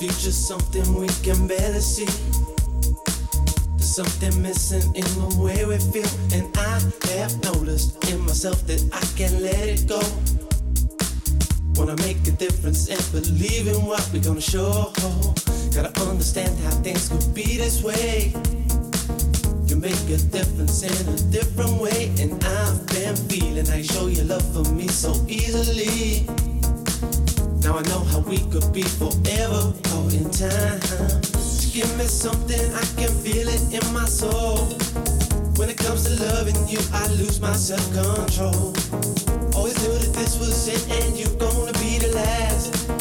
Future's something we can barely see. There's something missing in the way we feel, and I have noticed in myself that I can't let it go. Wanna make a difference and believe in what we're gonna show. Gotta understand how things could be this way. Make a difference in a different way, and I've been feeling I show your love for me so easily. Now I know how we could be forever caught in time. Give me something, I can feel it in my soul. When it comes to loving you, I lose my self control. Always knew that this was it, and you're gonna be the last.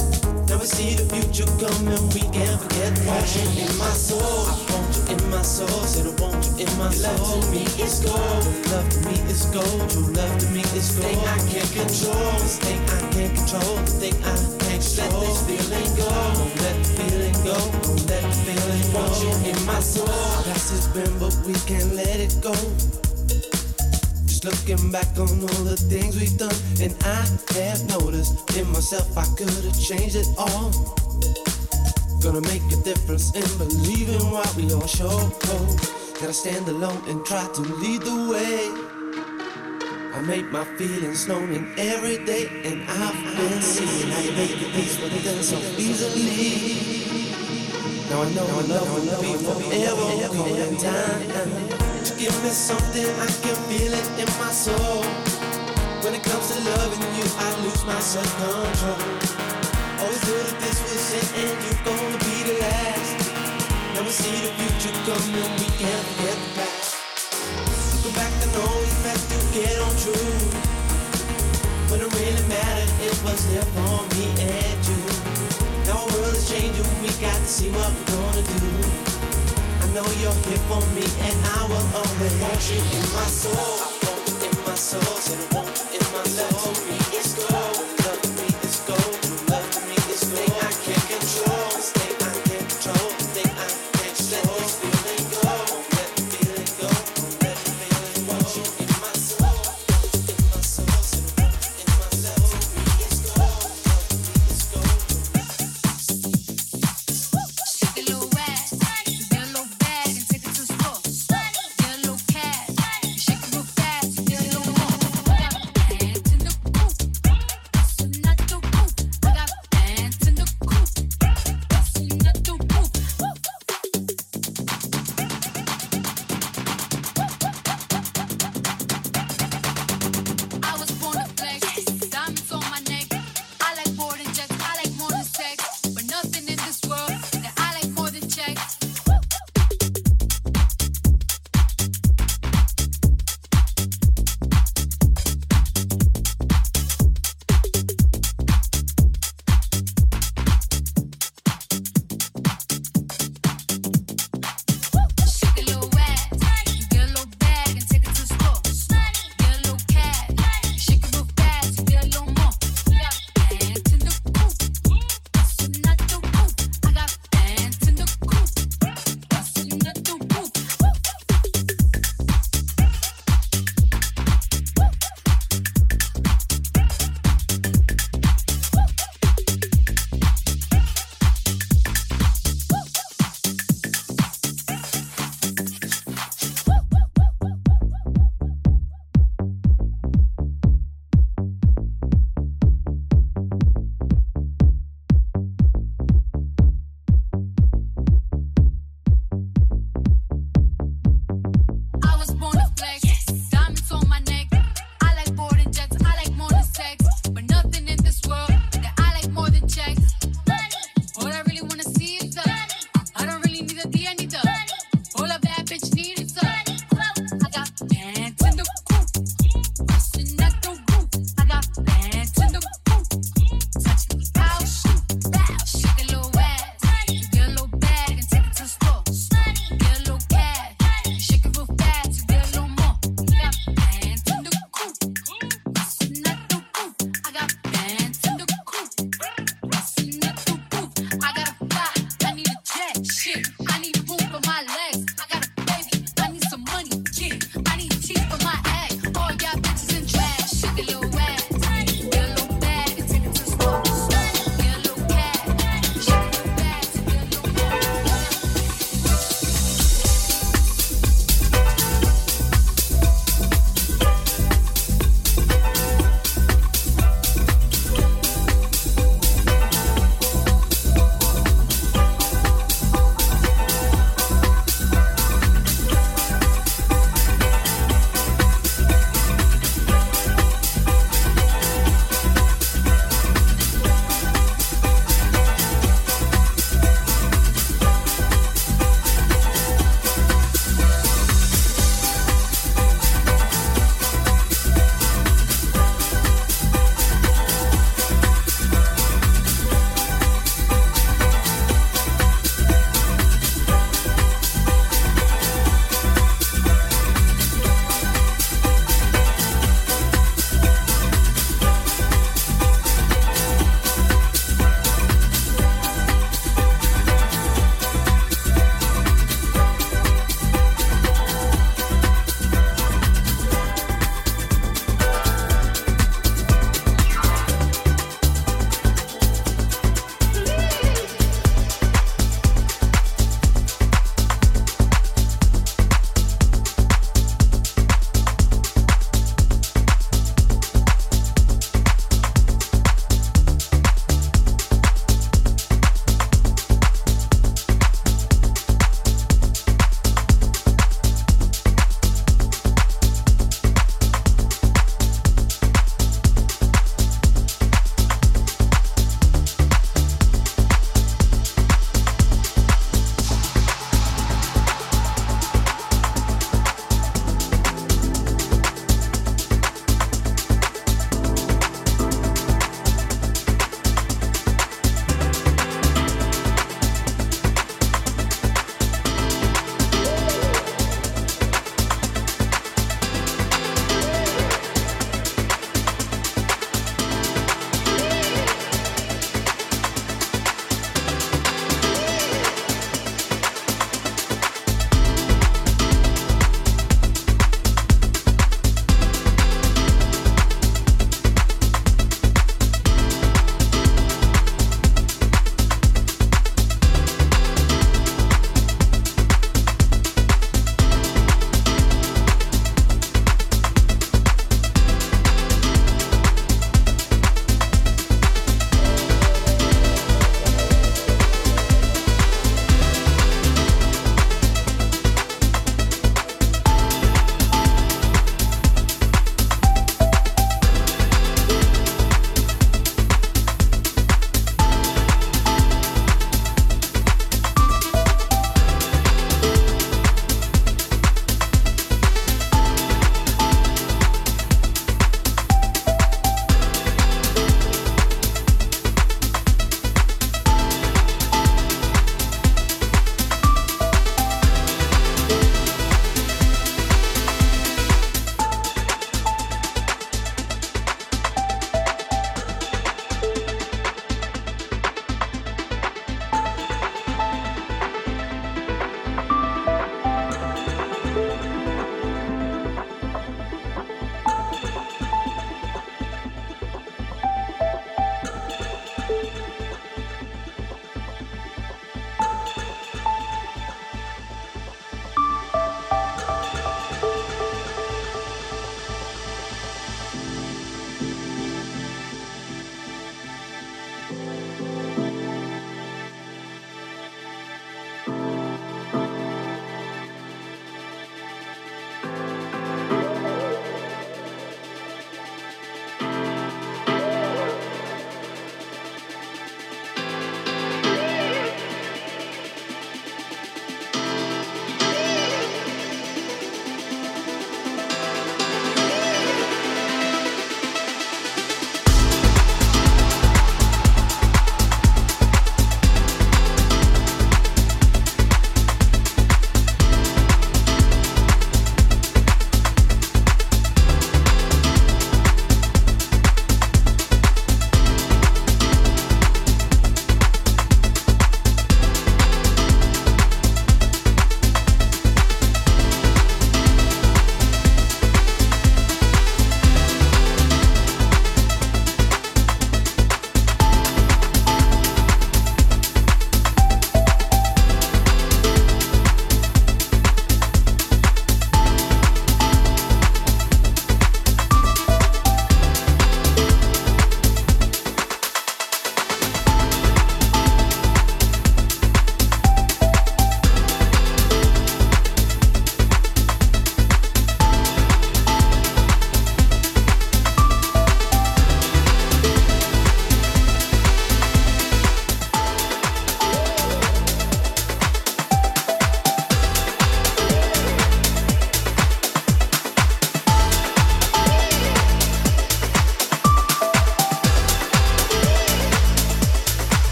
See the future coming, we can't forget the passion in my soul. I want you in my soul, said I want you in my soul. Love to me is gold, love to me is gold. True love to me is gold. Thing I can't control, this thing I can't control, the thing I can't control. Let this feeling go, don't let the feeling go, don't let the feeling go. Want you in my soul. Past has been, but we can't let it go. Just looking back on all the things we've done, and I have noticed in myself I could have changed it all. Gonna make a difference in believing what we all show. Gotta stand alone and try to lead the way. I make my feelings known in every day, and I've been seeing how you make your peace with them so easily. Now I know I love will be forever caught in time. Give me something, I can feel it in my soul. When it comes to loving you, I lose my self-control. Always knew that this was it, and you're gonna be the last. Now we see the future coming, we can't forget the past. Go back and always have to get on true. When it really mattered, it was there for me and you. Now our world is changing, we got to see what we're gonna do. Know you're here for me, and I will always want you in my soul. I want you in my soul, I want you in my soul.